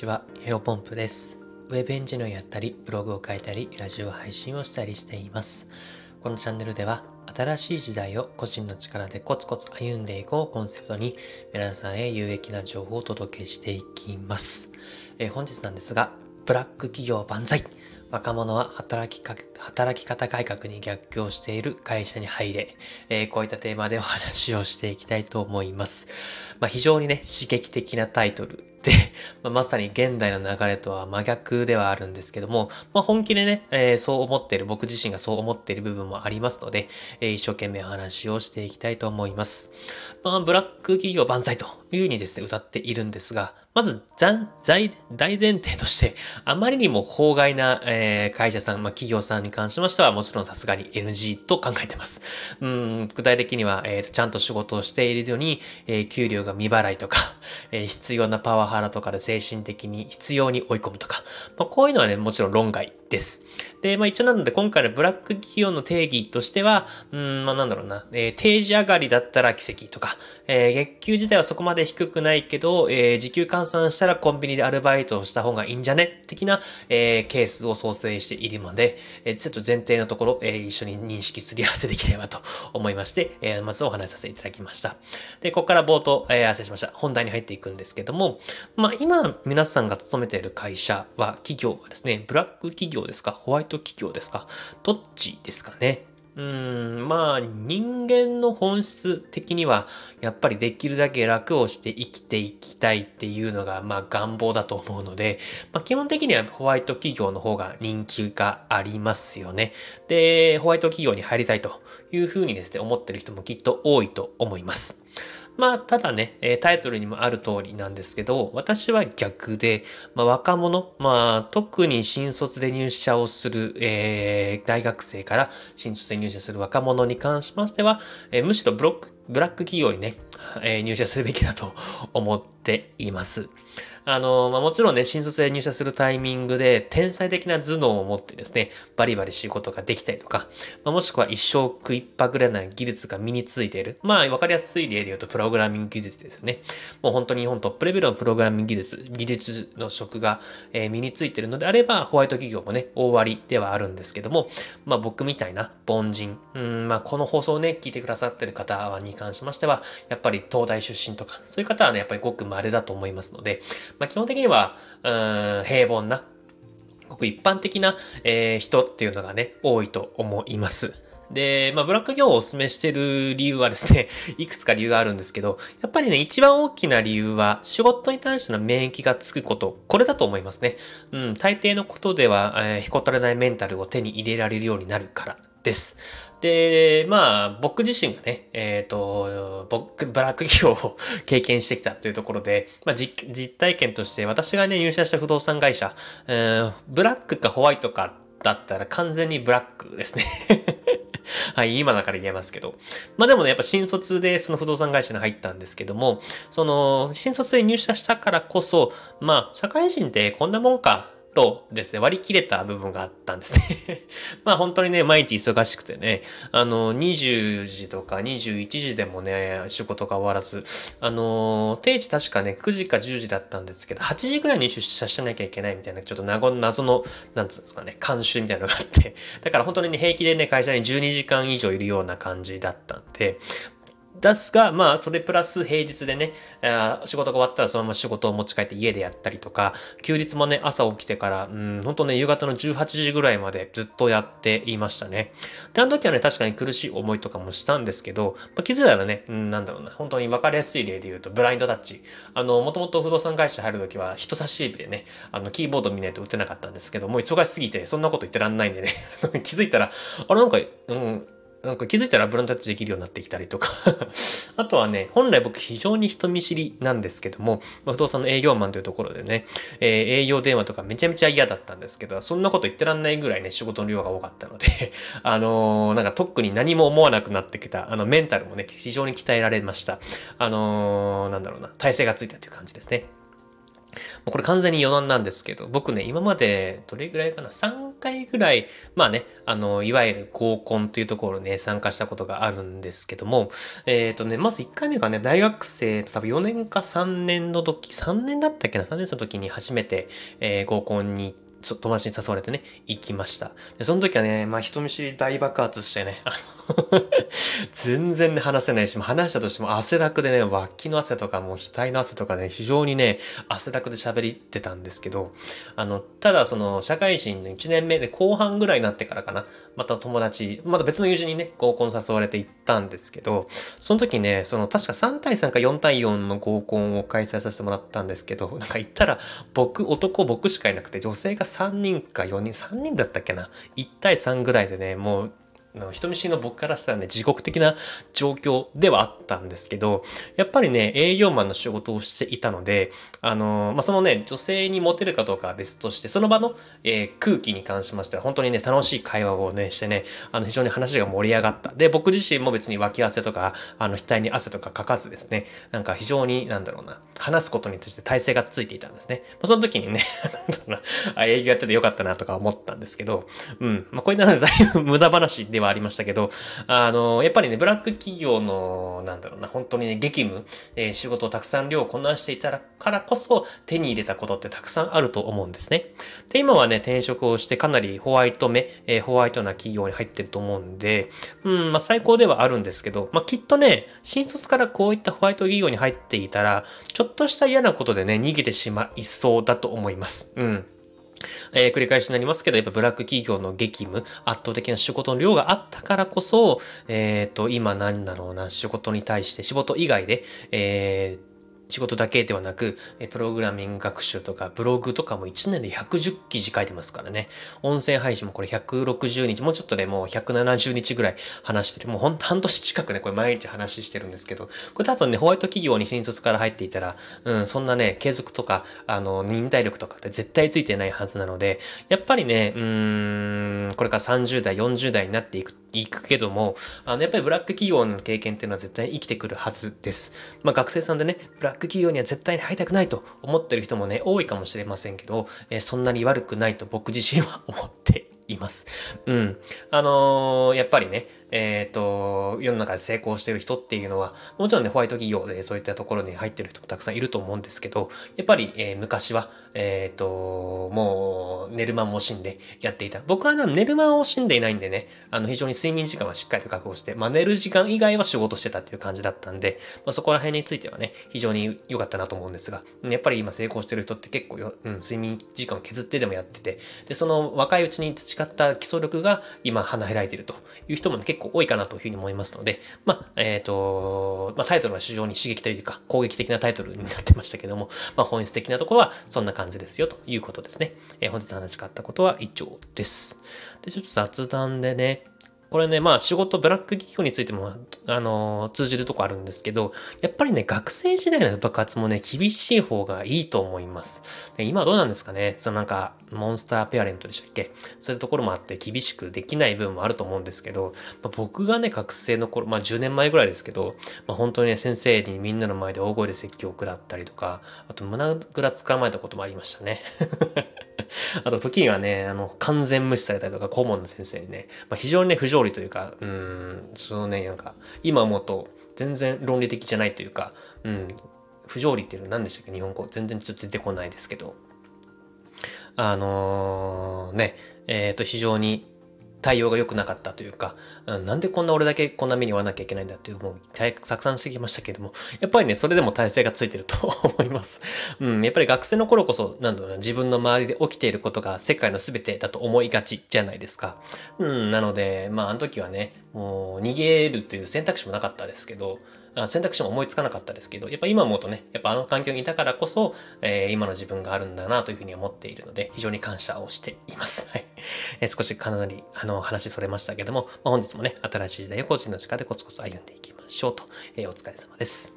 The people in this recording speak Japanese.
ちは、ヘロポンプです。ウェブエンジニアをやったり、ブログを書いたり、ラジオ配信をしたりしています。このチャンネルでは、新しい時代を個人の力でコツコツ歩んでいこうコンセプトに、皆さんへ有益な情報をお届けしていきます。え本日なんですが、ブラック企業万歳若者は働きか働き方改革に逆行している会社に入れ、えーこういったテーマでお話をしていきたいと思います。まあ、非常にね、刺激的なタイトル、まあ、まさに現代の流れとは真逆ではあるんですけども、まあ、本気でね、えーそう思っている、僕自身がそう思っている部分もありますので、えー一生懸命話をしていきたいと思います。まあ、ブラック企業万歳というふうにですね、歌っているんですが、まず、大前提として、あまりにも法外な、えー会社さん、まあ、企業さんに関しましては、もちろんさすがに NG と考えてます。うん、具体的には、えーちゃんと仕事をしているのに、えー給料が未払いとか、えー必要なパワーハラとかで精神的に必要に追い込むとか、まあ、こういうのはね、もちろん論外。です。で、まあ一応なので今回のブラック企業の定義としては、うん、まあなんだろうな、えー定時上がりだったら奇跡とか、えー月給自体はそこまで低くないけど、えー時給換算したらコンビニでアルバイトをした方がいいんじゃね的な、えーケースを想定しているので、えーちょっと前提のところ、えー一緒に認識すり合わせできればと思いまして、えーまずお話しさせていただきました。で、ここから冒頭、えー、失礼しました。本題に入っていくんですけども、まあ今皆さんが勤めている会社は、企業はですね、ブラック企業ですか？ホワイト企業ですか？どっちですかね？うーん、まあ人間の本質的には、やっぱりできるだけ楽をして生きていきたいっていうのが、まあ願望だと思うので、まあ基本的にはホワイト企業の方が人気がありますよね。で、ホワイト企業に入りたいというふうにですね、思ってる人もきっと多いと思います。まあ、ただね、えタイトルにもある通りなんですけど、私は逆で、まあ、若者、まあ、特に新卒で入社をする、えー大学生から新卒で入社する若者に関しましては、えーむしろブロック、ブラック企業にね、えー入社するべきだと思っています。あの、まあ、もちろんね、新卒で入社するタイミングで、天才的な頭脳を持ってですね、バリバリ仕事ができたりとか、まあ、もしくは一生食いっぱぐれない技術が身についている。まあ、わかりやすい例で言うと、プログラミング技術ですよね。もう本当に日本トップレベルのプログラミング技術、技術の職が、え身についているのであれば、ホワイト企業もね、大割ではあるんですけども、まあ僕みたいな凡人、うん、まあこの放送をね、聞いてくださってる方に関しましては、やっぱり東大出身とか、そういう方はね、やっぱりごく稀だと思いますので、まあ基本的には、うん、平凡な、ごく一般的な、えー人っていうのがね、多いと思います。で、まあ、ブラック業をお勧めしてる理由はですね、いくつか理由があるんですけど、やっぱりね、一番大きな理由は、仕事に対しての免疫がつくこと、これだと思いますね。うん、大抵のことでは、えー、ひこたれないメンタルを手に入れられるようになるからです。で、まあ、僕自身がね、えっ、と、僕、ブラック企業を 経験してきたというところで、まあ実、実体験として、私がね、入社した不動産会社、えーブラックかホワイトかだったら完全にブラックですね。はい、今だから言えますけど。まあでもね、やっぱ新卒でその不動産会社に入ったんですけども、その、新卒で入社したからこそ、まあ、社会人ってこんなもんか、とですね、割り切れた部分があったんですね。まあ本当にね、毎日忙しくてね、あの、20時とか21時でもね、仕事が終わらず、あの、定時確かね、9時か10時だったんですけど、8時ぐらいに出社しなきゃいけないみたいな、ちょっと謎の、なんつうんですかね、慣習みたいなのがあって、だから本当にね、平気でね、会社に12時間以上いるような感じだったんで、ですが、まあ、それプラス平日でね、あ仕事が終わったらそのまま仕事を持ち帰って家でやったりとか、休日もね、朝起きてから、うん、本当ね、夕方の18時ぐらいまでずっとやっていましたね。で、あの時はね、確かに苦しい思いとかもしたんですけど、まあ、気づいたらね、うん、なんだろうな、本当に分かりやすい例で言うと、ブラインドタッチ。あの、もともと不動産会社入る時は人差し指でね、あの、キーボード見ないと打てなかったんですけど、もう忙しすぎて、そんなこと言ってらんないんでね、気づいたら、あれなんか、うん、なんか気づいたらブランタッチできるようになってきたりとか。あとはね、本来僕非常に人見知りなんですけども、不動産の営業マンというところでね、えー営業電話とかめちゃめちゃ嫌だったんですけど、そんなこと言ってらんないぐらいね、仕事の量が多かったので、あのーなんか特に何も思わなくなってきた、あの、メンタルもね、非常に鍛えられました。あのーなんだろうな、体勢がついたという感じですね。これ完全に余談なんですけど、僕ね、今までどれぐらいかな ?3 回ぐらい、まあね、あの、いわゆる合コンというところね、参加したことがあるんですけども、えっ、ー、とね、まず1回目がね、大学生、多分4年か3年の時、3年だったっけな ?3 年生の時に初めて、えー、合コンに行って、友達に誘われてね、行きました。で、その時はね、まあ人見知り大爆発してね、あの 全然ね、話せないし、話したとしても汗だくでね、脇の汗とかもう額の汗とかね、非常にね、汗だくで喋りってたんですけど、あの、ただその、社会人の1年目で後半ぐらいになってからかな、また友達、また別の友人にね、合コン誘われて行ったんですけど、その時ね、その、確か3対3か4対4の合コンを開催させてもらったんですけど、なんか行ったら、僕、男僕しかいなくて、女性が3人か4人、3人だったっけな、1対3ぐらいでね、もう、人見知りの僕からしたらね、地獄的な状況ではあったんですけど、やっぱりね、営業マンの仕事をしていたので、あのー、まあ、そのね、女性にモテるかどうかは別として、その場の、えー、空気に関しましては、本当にね、楽しい会話をね、してね、あの、非常に話が盛り上がった。で、僕自身も別に脇汗とか、あの、額に汗とかかかずですね、なんか非常に、なんだろうな、話すことに対して体制がついていたんですね。まあ、その時にね、なんだろうな、営業やっててよかったなとか思ったんですけど、うん、まあ、これなのでだいぶ無駄話ではありましたけど、あの、やっぱりね、ブラック企業の、なんだろうな、本当にね、激務、えー、仕事をたくさん量をこなしていたからこそ手に入れたことってたくさんあると思うんですね。で、今はね、転職をしてかなりホワイト目、えー、ホワイトな企業に入ってると思うんで、うん、まあ最高ではあるんですけど、まあきっとね、新卒からこういったホワイト企業に入っていたら、ちょっとした嫌なことでね、逃げてしまいそうだと思います。うん。えー、繰り返しになりますけど、やっぱブラック企業の激務、圧倒的な仕事の量があったからこそ、えっ、ー、と、今何だろうな、仕事に対して、仕事以外で、えー、仕事だけではなく、プログラミング学習とかブログとかも1年で110記事書いてますからね。音声配信もこれ160日、もうちょっとでもう170日ぐらい話してる。もうほんと半年近くね、これ毎日話してるんですけど、これ多分ね、ホワイト企業に新卒から入っていたら、うん、そんなね、継続とか、あの、忍耐力とかって絶対ついてないはずなので、やっぱりね、うーん、これから30代、40代になっていく行くけども、あの、やっぱりブラック企業の経験っていうのは絶対に生きてくるはずです。まあ学生さんでね、ブラック企業には絶対に入りたくないと思ってる人もね、多いかもしれませんけど、え、そんなに悪くないと僕自身は思っています。うん。あのー、やっぱりね、えっ、ー、と、世の中で成功してる人っていうのは、もちろんね、ホワイト企業でそういったところに入ってる人もたくさんいると思うんですけど、やっぱり、えー、昔は、えっ、ー、と、もう、寝る間も惜しんでやっていた。僕は寝る間を惜しんでいないんでね、あの、非常に睡眠時間はしっかりと確保して、まあ、寝る時間以外は仕事してたっていう感じだったんで、まあ、そこら辺についてはね、非常に良かったなと思うんですが、やっぱり今成功してる人って結構よ、うん、睡眠時間を削ってでもやってて、で、その若いうちに培った基礎力が今花開いてるという人も、ね、結構多いかなというふうに思いますので、まあ、えっ、ー、と、まあ、タイトルは非常に刺激というか、攻撃的なタイトルになってましたけども、まあ、本質的なところはそんな感じですよということですね。えー、本日話しかったことは以上です。で、ちょっと雑談でね、これね、まあ仕事、ブラック企業についても、あの、通じるとこあるんですけど、やっぱりね、学生時代の爆発もね、厳しい方がいいと思います。で今どうなんですかね？そのなんか、モンスターペアレントでしたっけ？そういうところもあって厳しくできない部分もあると思うんですけど、まあ、僕がね、学生の頃、まあ10年前ぐらいですけど、まあ本当にね、先生にみんなの前で大声で説教を食らったりとか、あと胸ぐらつかまえたこともありましたね。あと時にはね、あの、完全無視されたりとか、顧問の先生にね、まあ、非常にね、不条理というか、うん、そのね、なんか、今思うと、全然論理的じゃないというか、うん、不条理っていうのは何でしたっけ？日本語。全然ちょっと出てこないですけど。あのー、ね、えっ、ー、と、非常に対応が良くなかったというか、うん、なんでこんな俺だけこんな目に遭わなきゃいけないんだっていう、もう、たくさんしてきましたけども、やっぱりね、それでも体制がついてると 思います。うん、やっぱり学生の頃こそ、なんだろうな、自分の周りで起きていることが世界の全てだと思いがちじゃないですか。うん、なので、まあ、あの時はね、もう、逃げるという選択肢もなかったですけど、選択肢も思いつかなかったですけど、やっぱ今思うとね、やっぱあの環境にいたからこそ、えー、今の自分があるんだなというふうに思っているので、非常に感謝をしています。はい。えー、少しかなり、あの、話それましたけども、まあ、本日もね、新しい時代を個人の力でコツコツ歩んでいきましょうと、えー、お疲れ様です。